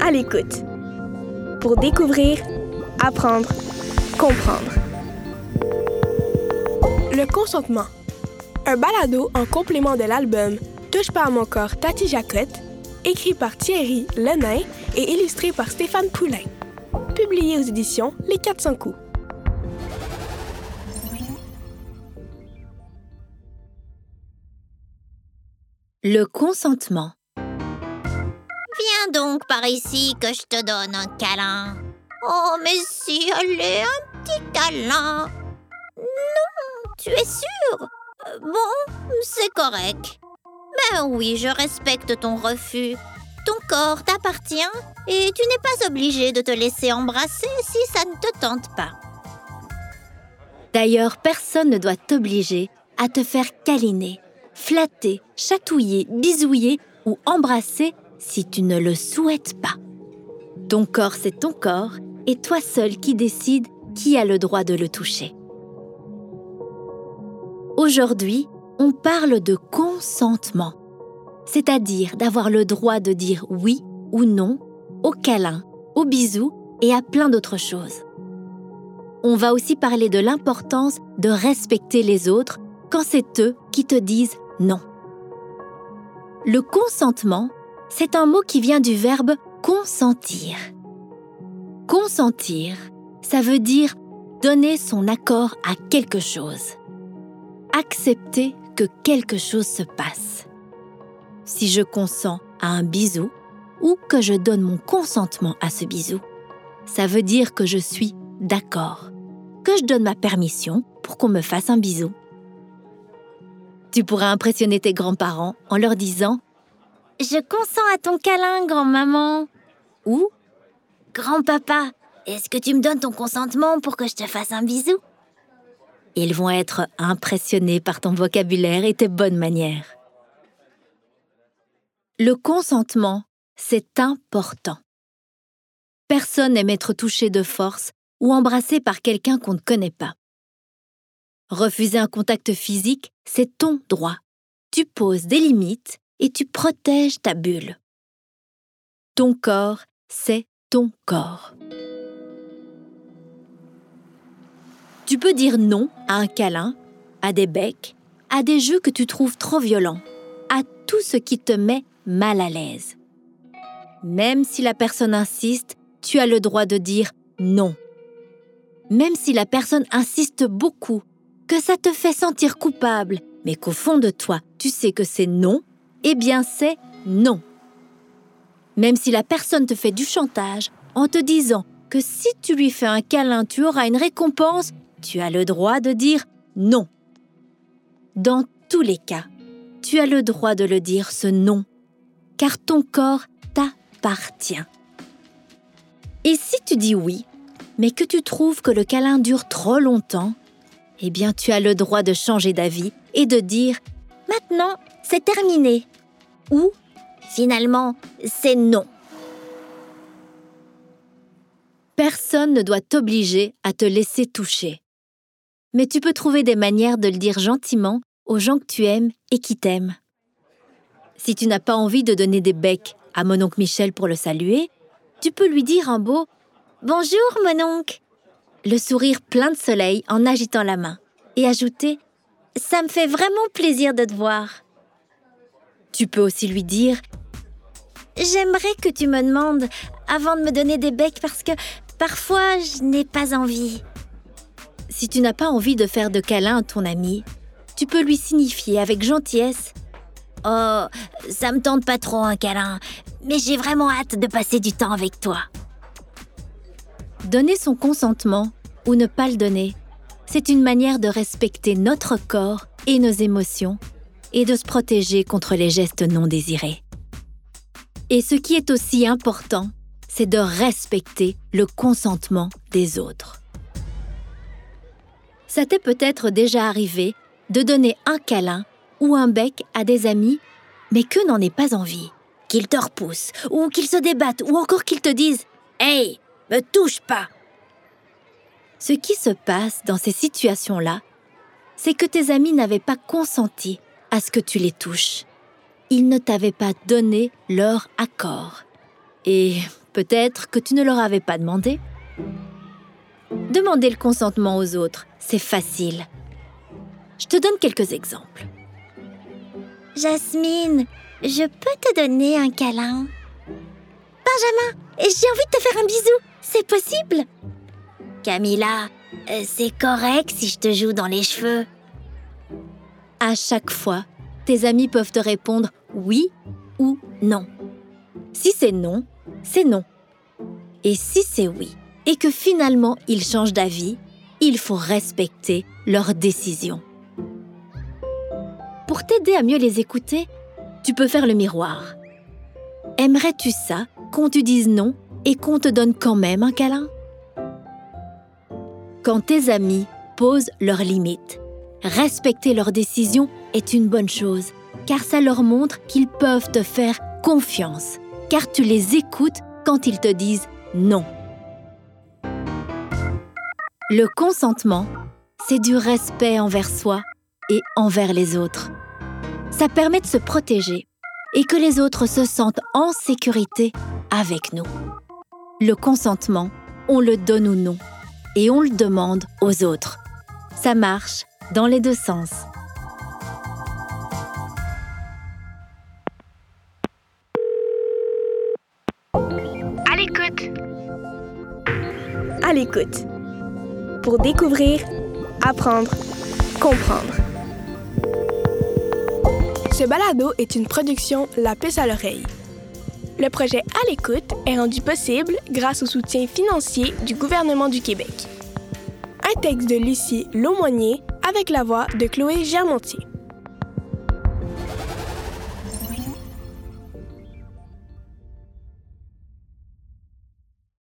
À l'écoute. Pour découvrir, apprendre, comprendre. Le consentement. Un balado en complément de l'album Touche pas à mon corps Tati Jacotte, écrit par Thierry Lenain et illustré par Stéphane Poulain. Publié aux éditions Les 400 coups. Le consentement. Donc par ici que je te donne un câlin. Oh, mais si, allez, un petit câlin. Non, tu es sûr? Euh, Bon, c'est correct. Ben oui, je respecte ton refus. Ton corps t'appartient et tu n'es pas obligé de te laisser embrasser si ça ne te tente pas. D'ailleurs, personne ne doit t'obliger à te faire câliner, flatter, chatouiller, bisouiller ou embrasser si tu ne le souhaites pas. Ton corps, c'est ton corps et toi seul qui décides qui a le droit de le toucher. Aujourd'hui, on parle de consentement, c'est-à-dire d'avoir le droit de dire oui ou non au câlin, au bisou et à plein d'autres choses. On va aussi parler de l'importance de respecter les autres quand c'est eux qui te disent non. Le consentement, c'est un mot qui vient du verbe consentir. Consentir, ça veut dire donner son accord à quelque chose. Accepter que quelque chose se passe. Si je consens à un bisou ou que je donne mon consentement à ce bisou, ça veut dire que je suis d'accord, que je donne ma permission pour qu'on me fasse un bisou. Tu pourras impressionner tes grands-parents en leur disant ⁇ Je consens à ton câlin, grand-maman ⁇ ou ⁇ Grand-papa, est-ce que tu me donnes ton consentement pour que je te fasse un bisou ?⁇ Ils vont être impressionnés par ton vocabulaire et tes bonnes manières. Le consentement, c'est important. Personne n'aime être touché de force ou embrassé par quelqu'un qu'on ne connaît pas. Refuser un contact physique, c'est ton droit. Tu poses des limites et tu protèges ta bulle. Ton corps, c'est ton corps. Tu peux dire non à un câlin, à des becs, à des jeux que tu trouves trop violents, à tout ce qui te met mal à l'aise. Même si la personne insiste, tu as le droit de dire non. Même si la personne insiste beaucoup, que ça te fait sentir coupable, mais qu'au fond de toi, tu sais que c'est non, eh bien c'est non. Même si la personne te fait du chantage en te disant que si tu lui fais un câlin, tu auras une récompense, tu as le droit de dire non. Dans tous les cas, tu as le droit de le dire ce non, car ton corps t'appartient. Et si tu dis oui, mais que tu trouves que le câlin dure trop longtemps, eh bien tu as le droit de changer d'avis et de dire ⁇ Maintenant, c'est terminé ⁇ ou Finalement, c'est non. Personne ne doit t'obliger à te laisser toucher. Mais tu peux trouver des manières de le dire gentiment aux gens que tu aimes et qui t'aiment. Si tu n'as pas envie de donner des becs à mon oncle Michel pour le saluer, tu peux lui dire un beau Bonjour, mon oncle le sourire plein de soleil en agitant la main, et ajouter Ça me fait vraiment plaisir de te voir. Tu peux aussi lui dire J'aimerais que tu me demandes avant de me donner des becs parce que parfois je n'ai pas envie. Si tu n'as pas envie de faire de câlin à ton ami, tu peux lui signifier avec gentillesse Oh, ça me tente pas trop un câlin, mais j'ai vraiment hâte de passer du temps avec toi. Donner son consentement ou ne pas le donner, c'est une manière de respecter notre corps et nos émotions et de se protéger contre les gestes non désirés. Et ce qui est aussi important, c'est de respecter le consentement des autres. Ça t'est peut-être déjà arrivé de donner un câlin ou un bec à des amis, mais qu'eux n'en aient pas envie, qu'ils te repoussent, ou qu'ils se débattent, ou encore qu'ils te disent Hey, me touche pas Ce qui se passe dans ces situations-là, c'est que tes amis n'avaient pas consenti à que tu les touches. ils ne t'avaient pas donné leur accord. Et peut-être que tu ne leur avais pas demandé. Demander le consentement aux autres, c'est facile. Je te donne quelques exemples. Jasmine, je peux te donner un câlin Benjamin, j'ai envie de te faire un bisou. C'est possible? Camilla, euh, c'est correct si je te joue dans les cheveux. À chaque fois, tes amis peuvent te répondre oui ou non. Si c'est non, c'est non. Et si c'est oui, et que finalement ils changent d'avis, il faut respecter leur décision. Pour t'aider à mieux les écouter, tu peux faire le miroir. Aimerais-tu ça, qu'on te dise non et qu'on te donne quand même un câlin? Quand tes amis posent leurs limites, respecter leurs décisions est une bonne chose, car ça leur montre qu'ils peuvent te faire confiance, car tu les écoutes quand ils te disent non. Le consentement, c'est du respect envers soi et envers les autres. Ça permet de se protéger et que les autres se sentent en sécurité avec nous. Le consentement, on le donne ou non, et on le demande aux autres. Ça marche dans les deux sens. À l'écoute. À l'écoute. Pour découvrir, apprendre, comprendre. Ce balado est une production La Puce à l'oreille. Le projet À l'écoute est rendu possible grâce au soutien financier du gouvernement du Québec. Texte de Lucie Laumonier avec la voix de Chloé Germontier.